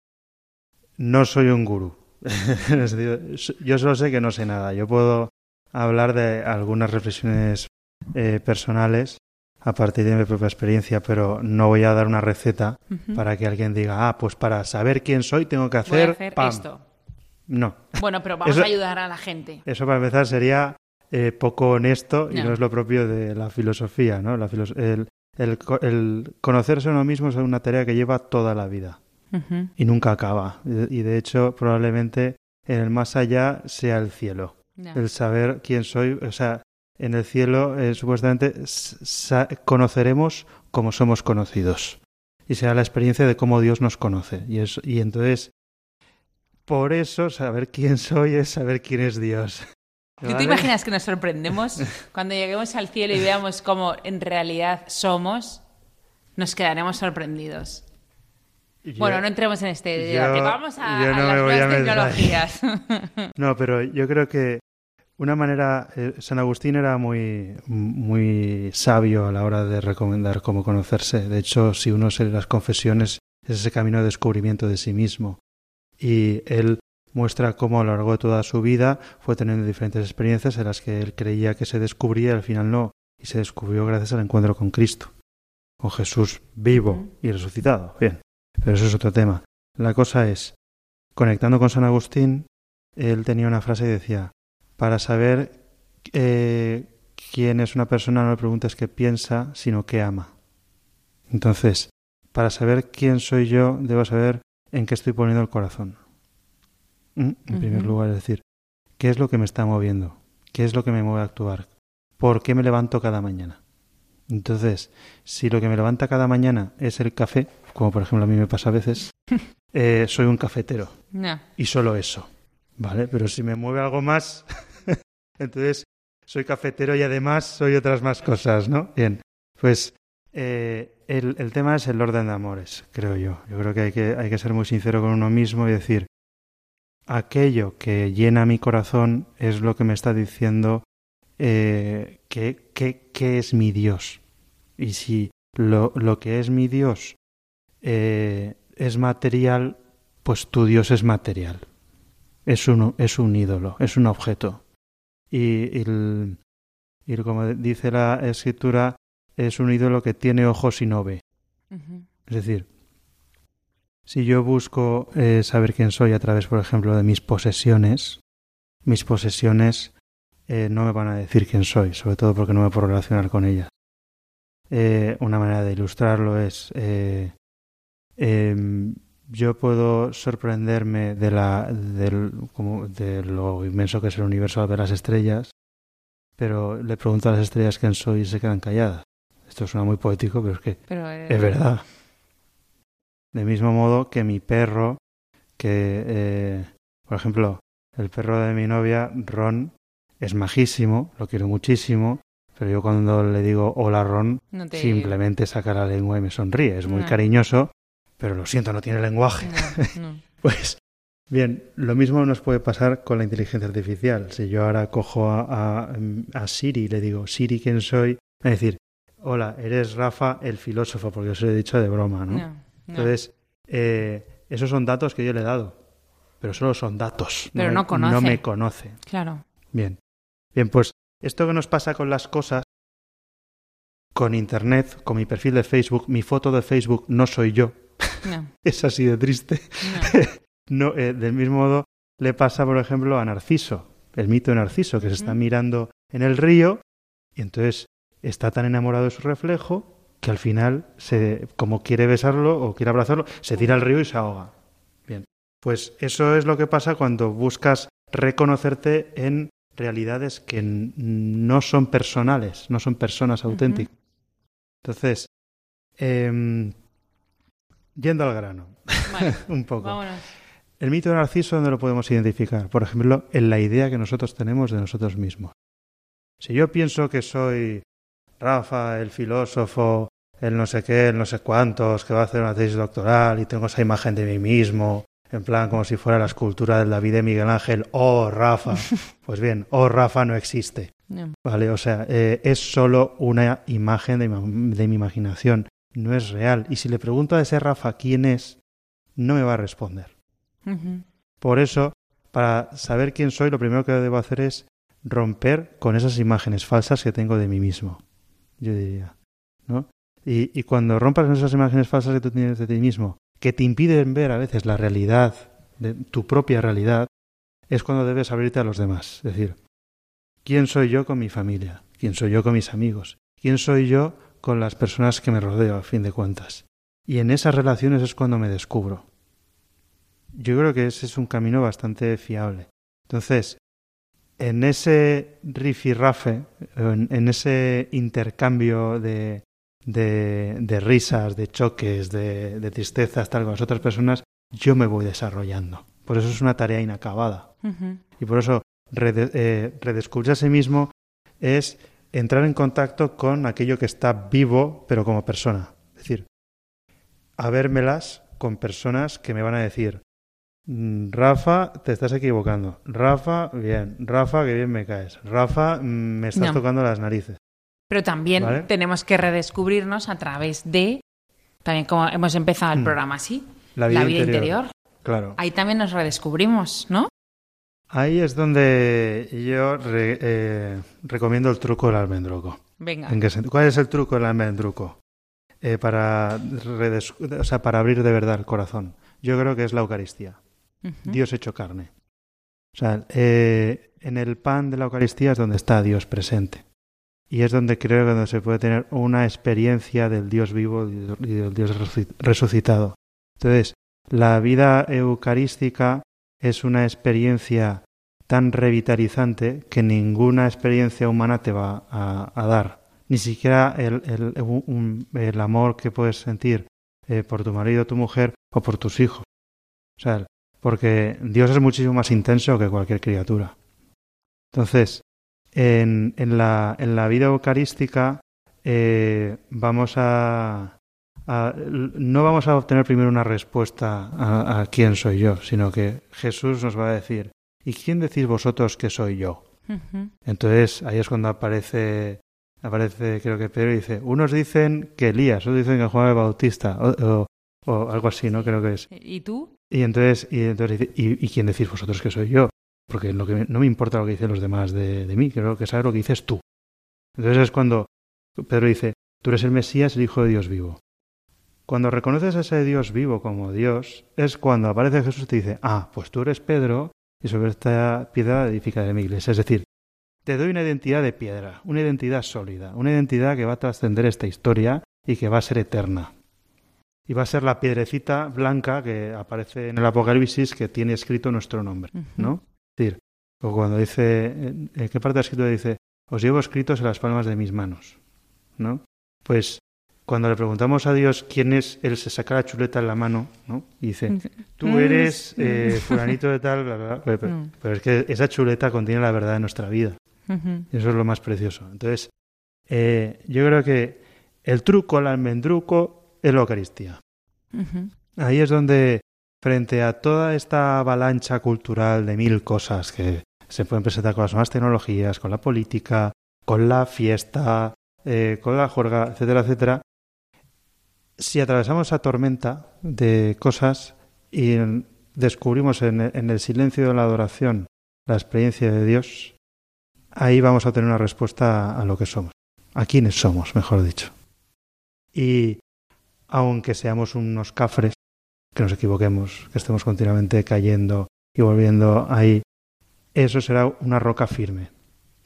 No soy un gurú. en el sentido, yo solo sé que no sé nada. Yo puedo hablar de algunas reflexiones eh, personales a partir de mi propia experiencia, pero no voy a dar una receta uh -huh. para que alguien diga, ah, pues para saber quién soy tengo que hacer, voy a hacer pam. esto. No. Bueno, pero vamos Eso- a ayudar a la gente. Eso para empezar sería eh, poco honesto y No. no es lo propio de la filosofía, ¿no? La filos- el, el co- el conocerse a uno mismo es una tarea que lleva toda la vida Y nunca acaba. Y de hecho, probablemente en el más allá sea el cielo. El saber quién soy, o sea, en el cielo eh, supuestamente conoceremos como somos conocidos. Y será la experiencia de cómo Dios nos conoce. Y, es, y entonces, por eso, saber quién soy es saber quién es Dios. <laughs> ¿Tú te imaginas que nos sorprendemos <laughs> cuando lleguemos al cielo y veamos cómo en realidad somos? Nos quedaremos sorprendidos. Yo- bueno, no entremos en este debate. Vamos a, yo a no las me voy a tecnologías. <laughs> <laughs> No, pero yo creo que una manera, eh, San Agustín era muy, muy sabio a la hora de recomendar cómo conocerse. De hecho, si uno se lee las confesiones, es ese camino de descubrimiento de sí mismo. Y él muestra cómo a lo largo de toda su vida fue teniendo diferentes experiencias en las que él creía que se descubría y al final no. Y se descubrió gracias al encuentro con Cristo, con Jesús vivo y resucitado. Bien, pero eso es otro tema. La cosa es, conectando con San Agustín, él tenía una frase y decía, para saber eh, quién es una persona no le preguntes qué piensa, sino qué ama. Entonces, para saber quién soy yo, debo saber en qué estoy poniendo el corazón. ¿Mm? En primer lugar, es decir, ¿qué es lo que me está moviendo? ¿Qué es lo que me mueve a actuar? ¿Por qué me levanto cada mañana? Entonces, si lo que me levanta cada mañana es el café, como por ejemplo a mí me pasa a veces, <laughs> eh, soy un cafetero no. y solo eso, ¿vale? Pero si me mueve algo más, <laughs> entonces soy cafetero y además soy otras más cosas, ¿no? Bien, pues eh, el, el tema es el orden de amores, creo yo. Yo creo que hay, que hay que ser muy sincero con uno mismo y decir, aquello que llena mi corazón es lo que me está diciendo eh, que, que, que es mi Dios. Y si lo, lo que es mi Dios eh, es material, pues tu Dios es material. Es un, es un ídolo, es un objeto. Y, el- y como dice la escritura, es un ídolo que tiene ojos y no ve. Es decir, si yo busco eh, saber quién soy a través, por ejemplo, de mis posesiones, mis posesiones eh, no me van a decir quién soy, sobre todo porque no me puedo relacionar con ellas. Eh, una manera de ilustrarlo es, eh, em, yo puedo sorprenderme de, la, del, como de lo inmenso que es el universo al ver las estrellas, pero le pregunto a las estrellas quién soy y se quedan calladas. Esto suena muy poético, pero es que Pero, es verdad. De mismo modo que mi perro, que, por ejemplo, el perro de mi novia, Ron, es majísimo, lo quiero muchísimo, pero yo cuando le digo hola Ron, no te- simplemente saca la lengua y me sonríe. Es muy cariñoso, pero lo siento, no tiene lenguaje. No. <laughs> Pues bien, lo mismo nos puede pasar con la inteligencia artificial. Si yo ahora cojo a, a- a Siri y le digo, Siri, ¿quién soy? A decir, hola, eres Rafa el filósofo, porque yo se lo he dicho de broma, ¿no? Entonces, eh, esos son datos que yo le he dado, pero solo son datos. Pero no conoce. No me conoce. Claro. Bien. Bien, pues esto que nos pasa con las cosas, con Internet, con mi perfil de Facebook, mi foto de Facebook no soy yo. No, <laughs> Es así de triste. no. No, eh, del mismo modo le pasa, por ejemplo, a Narciso, el mito de Narciso, que se está mirando en el río y entonces está tan enamorado de su reflejo que al final, se, como quiere besarlo o quiere abrazarlo, se tira al río y se ahoga. Bien, pues eso es lo que pasa cuando buscas reconocerte en realidades que no son personales, no son personas auténticas. Entonces, em, yendo al grano, Vale, <laughs> un poco. vámonos. El mito de Narciso, ¿dónde lo podemos identificar? Por ejemplo, en la idea que nosotros tenemos de nosotros mismos. Si yo pienso que soy Rafa, el filósofo, el no sé qué, el no sé cuántos, que va a hacer una tesis doctoral y tengo esa imagen de mí mismo, en plan como si fuera la escultura del David de Miguel Ángel, oh Rafa, <laughs> pues bien, oh Rafa no existe. No. Vale, o sea, eh, es solo una imagen de mi, de mi imaginación, no es real. Y si le pregunto a ese Rafa quién es, no me va a responder. Por eso, para saber quién soy, lo primero que debo hacer es romper con esas imágenes falsas que tengo de mí mismo. Yo diría, ¿no? Y, y cuando rompas con esas imágenes falsas que tú tienes de ti mismo, que te impiden ver a veces la realidad, de tu propia realidad, es cuando debes abrirte a los demás. Es decir, ¿quién soy yo con mi familia? ¿Quién soy yo con mis amigos? ¿Quién soy yo con las personas que me rodeo, a fin de cuentas? Y en esas relaciones es cuando me descubro. Yo creo que ese es un camino bastante fiable. Entonces, en ese rifirrafe, en, en ese intercambio de, de, de risas, de choques, de, de tristezas, tal con las otras personas, yo me voy desarrollando. Por eso es una tarea inacabada. Y por eso rede- eh, redescubrirse a sí mismo es entrar en contacto con aquello que está vivo, pero como persona. Es decir, habérmelas con personas que me van a decir, "Mm, Rafa, te estás equivocando. Rafa, bien. Rafa, que bien me caes. Rafa, mm, me estás No. tocando las narices. Pero también Vale. tenemos que redescubrirnos a través de, también como hemos empezado el Mm. programa así, La vida, interior. Claro. Ahí también nos redescubrimos, ¿no? Ahí es donde yo re- eh, recomiendo el truco del almendruco. Venga. ¿En qué sentido? ¿Cuál es el truco del almendruco? Eh, para, redes- o sea, para abrir de verdad el corazón. Yo creo que es la Eucaristía. Dios hecho carne. O sea, eh, en el pan de la Eucaristía es donde está Dios presente. Y es donde creo que donde se puede tener una experiencia del Dios vivo y del Dios resuci- resucitado. Entonces, la vida eucarística es una experiencia tan revitalizante que ninguna experiencia humana te va a, dar. Ni siquiera el amor que puedes sentir eh, por tu marido, tu mujer o por tus hijos. O sea, porque Dios es muchísimo más intenso que cualquier criatura. Entonces, en, en la, en la vida eucarística eh, vamos a, a- no vamos a obtener primero una respuesta a, a quién soy yo, sino que Jesús nos va a decir, ¿y quién decís vosotros que soy yo? Entonces ahí es cuando aparece, aparece creo que Pedro y dice, unos dicen que Elías, otros dicen que Juan el Bautista, o, o- o algo así, ¿no? Creo que es. ¿Y tú? Y entonces, y entonces dice, ¿y, y quién decís vosotros que soy yo? Porque lo que no me importa lo que dicen los demás de, mí, creo que saber lo que dices tú. Entonces es cuando Pedro dice, tú eres el Mesías, el Hijo de Dios vivo. Cuando reconoces a ese Dios vivo como Dios, es cuando aparece Jesús y te dice, ah, pues tú eres Pedro y sobre esta piedra edificaré mi iglesia. Es decir, te doy una identidad de piedra, una identidad sólida, una identidad que va a trascender esta historia y que va a ser eterna. Y va a ser la piedrecita blanca que aparece en el Apocalipsis que tiene escrito nuestro nombre. ¿no? O cuando dice, ¿en en qué parte del escrito dice, os llevo escritos en las palmas de mis manos, ¿no? Pues cuando le preguntamos a Dios quién es, él se saca la chuleta en la mano, ¿no? Y dice, tú eres <laughs> eh, fulanito de tal, bla, bla, bla. Pero, pero- Mm. pero es que esa chuleta contiene la verdad de nuestra vida. Eso es lo más precioso. Entonces, eh, yo creo que el truco, el almendruco, es la Eucaristía. Ahí es donde, frente a toda esta avalancha cultural de mil cosas que se pueden presentar con las nuevas tecnologías, con la política, con la fiesta, eh, con la juerga, etcétera, etcétera, si atravesamos esa tormenta de cosas y descubrimos en, el silencio de la adoración la experiencia de Dios, ahí vamos a tener una respuesta a lo que somos, a quiénes somos, mejor dicho. Y aunque seamos unos cafres, que nos equivoquemos, que estemos continuamente cayendo y volviendo ahí, eso será una roca firme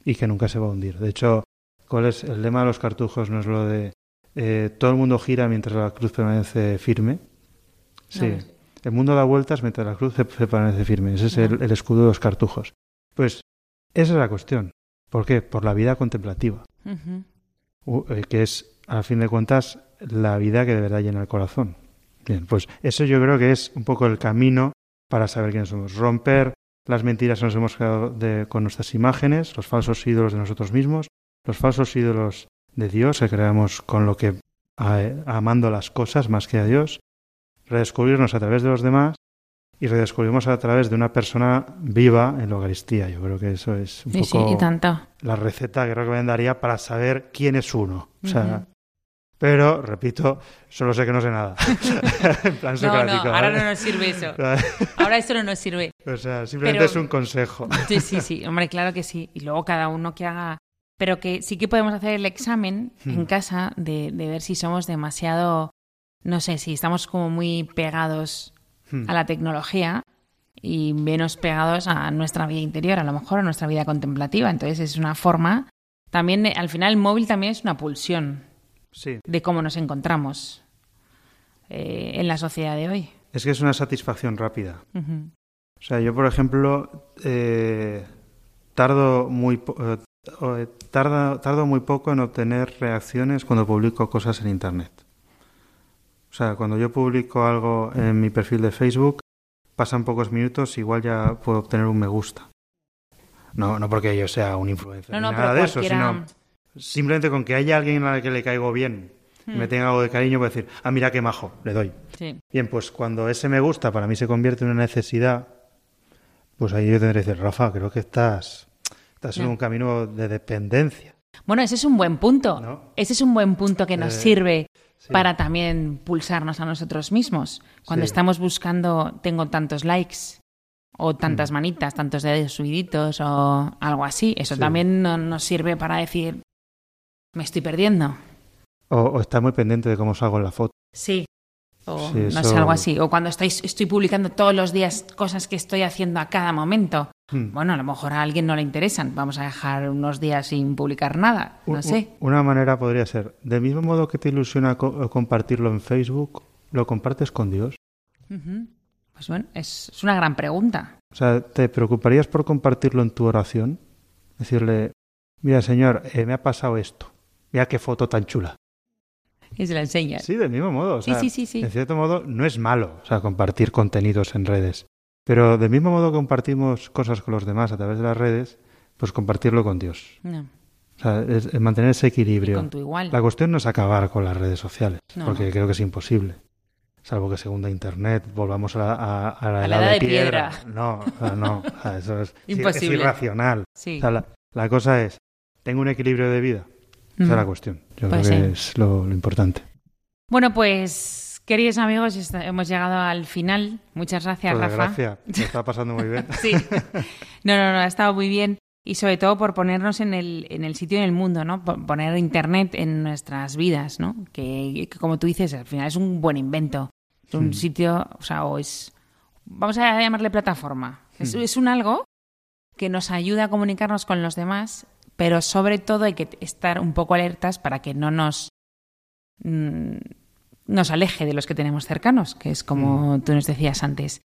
y que nunca se va a hundir. De hecho, ¿cuál es el lema de los cartujos? No es lo de eh, todo el mundo gira mientras la cruz permanece firme. Sí, el mundo da vueltas mientras la cruz permanece firme. Ese es el, escudo de los cartujos. Pues esa es la cuestión. ¿Por qué? Por la vida contemplativa, eh, que es, a fin de cuentas, la vida que de verdad llena el corazón. Bien, pues eso yo creo que es un poco el camino para saber quiénes somos. Romper las mentiras que nos hemos creado con nuestras imágenes, los falsos ídolos de nosotros mismos, los falsos ídolos de Dios que creamos con lo que amando las cosas más que a Dios, redescubrirnos a través de los demás y redescubrimos a través de una persona viva en la Eucaristía. Yo creo que eso es un poco la receta que recomendaría para saber quién es uno. O sea, pero, repito, solo sé que no sé nada. <laughs> en plan no, no, ahora no nos sirve eso. <laughs> ahora eso no nos sirve. O sea, simplemente es un consejo. sí, sí, sí, hombre, claro que sí. Y luego cada uno que haga... Pero que sí que podemos hacer el examen en hmm. casa de, de ver si somos demasiado no sé, si estamos como muy pegados hmm. a la tecnología y menos pegados a nuestra vida interior, a lo mejor a nuestra vida contemplativa. Entonces es una forma, también al final el móvil también es una pulsión de cómo nos encontramos eh, en la sociedad de hoy. Es que es una satisfacción rápida. O sea, yo por ejemplo eh, tardo muy eh, tardo muy poco en obtener reacciones cuando publico cosas en internet. O sea, cuando yo publico algo en mi perfil de Facebook, pasan pocos minutos, igual ya puedo obtener un me gusta. No, no porque yo sea un influencer ni nada de eso, sino simplemente con que haya alguien a la que le caigo bien, y me hmm. tenga algo de cariño, puedo decir, ah, mira qué majo, le doy. Bien, pues cuando ese me gusta para mí se convierte en una necesidad, pues ahí yo tendré que decir, Rafa, creo que estás, estás en un camino de dependencia. Bueno, ese es un buen punto. Ese es un buen punto que nos eh, sirve para también pulsarnos a nosotros mismos. Cuando estamos buscando, tengo tantos likes o tantas mm. manitas, tantos dedos subiditos o algo así, eso también nos sirve para decir, me estoy perdiendo. O, está muy pendiente de cómo salgo en la foto. Sí, o no sé, algo así. O cuando estoy, estoy publicando todos los días cosas que estoy haciendo a cada momento. Hmm. Bueno, a lo mejor a alguien no le interesan. Vamos a dejar unos días sin publicar nada. No sé. Una manera podría ser, del mismo modo que te ilusiona compartirlo en Facebook, ¿lo compartes con Dios? Pues bueno, es, una gran pregunta. O sea, ¿te preocuparías por compartirlo en tu oración? Decirle, mira, Señor, eh, me ha pasado esto. Mira qué foto tan chula y se la enseña. Sí, del mismo modo. sí, sí, sí, sí. En cierto modo, no es malo o sea, compartir contenidos en redes. Pero del mismo modo que compartimos cosas con los demás a través de las redes, pues compartirlo con Dios. No. O sea, es, mantener ese equilibrio. con tu igual. La cuestión no es acabar con las redes sociales, porque creo que es imposible. Salvo que según Internet volvamos a, la, edad, de, piedra. No, no, eso es, <laughs> Imposible. es irracional. Sí. la, cosa es, ¿tengo un equilibrio de vida? Esa es la cuestión. Yo creo pues que es lo, importante. Bueno, pues queridos amigos, hemos llegado al final. Muchas gracias, pues Rafa. Gracias, <laughs> me está pasando muy bien. sí. No, no, no, ha estado muy bien. Y sobre todo por ponernos en el, en el sitio en el mundo, ¿no? poner Internet en nuestras vidas, ¿no? Que, como tú dices, al final es un buen invento. Es un sitio, o sea, o es... Vamos a llamarle plataforma. Es, es un algo que nos ayuda a comunicarnos con los demás pero sobre todo hay que estar un poco alertas para que no nos, mm, nos aleje de los que tenemos cercanos, que es como mm. tú nos decías antes.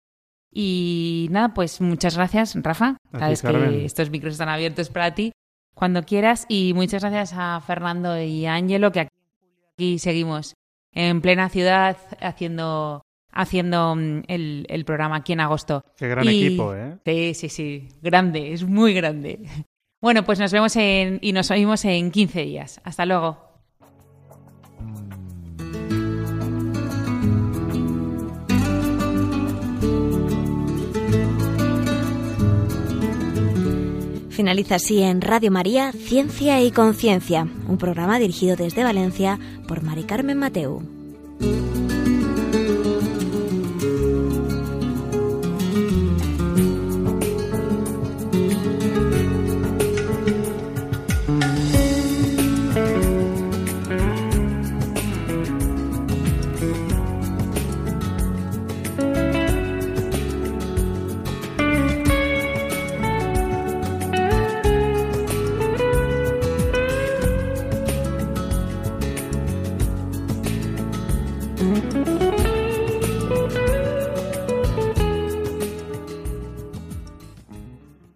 Y nada, pues muchas gracias, Rafa. Que estos micros están abiertos para ti cuando quieras. Y muchas gracias a Fernando y a Ángelo, que aquí seguimos en plena ciudad haciendo haciendo mm, el, el programa aquí en agosto. Qué gran equipo, ¿eh? Sí, sí, sí. Grande, es muy grande. Bueno, pues nos vemos en, y nos oímos en 15 días. Hasta luego. Finaliza así en Radio María Ciencia y Conciencia, un programa dirigido desde Valencia por Mari Carmen Mateu.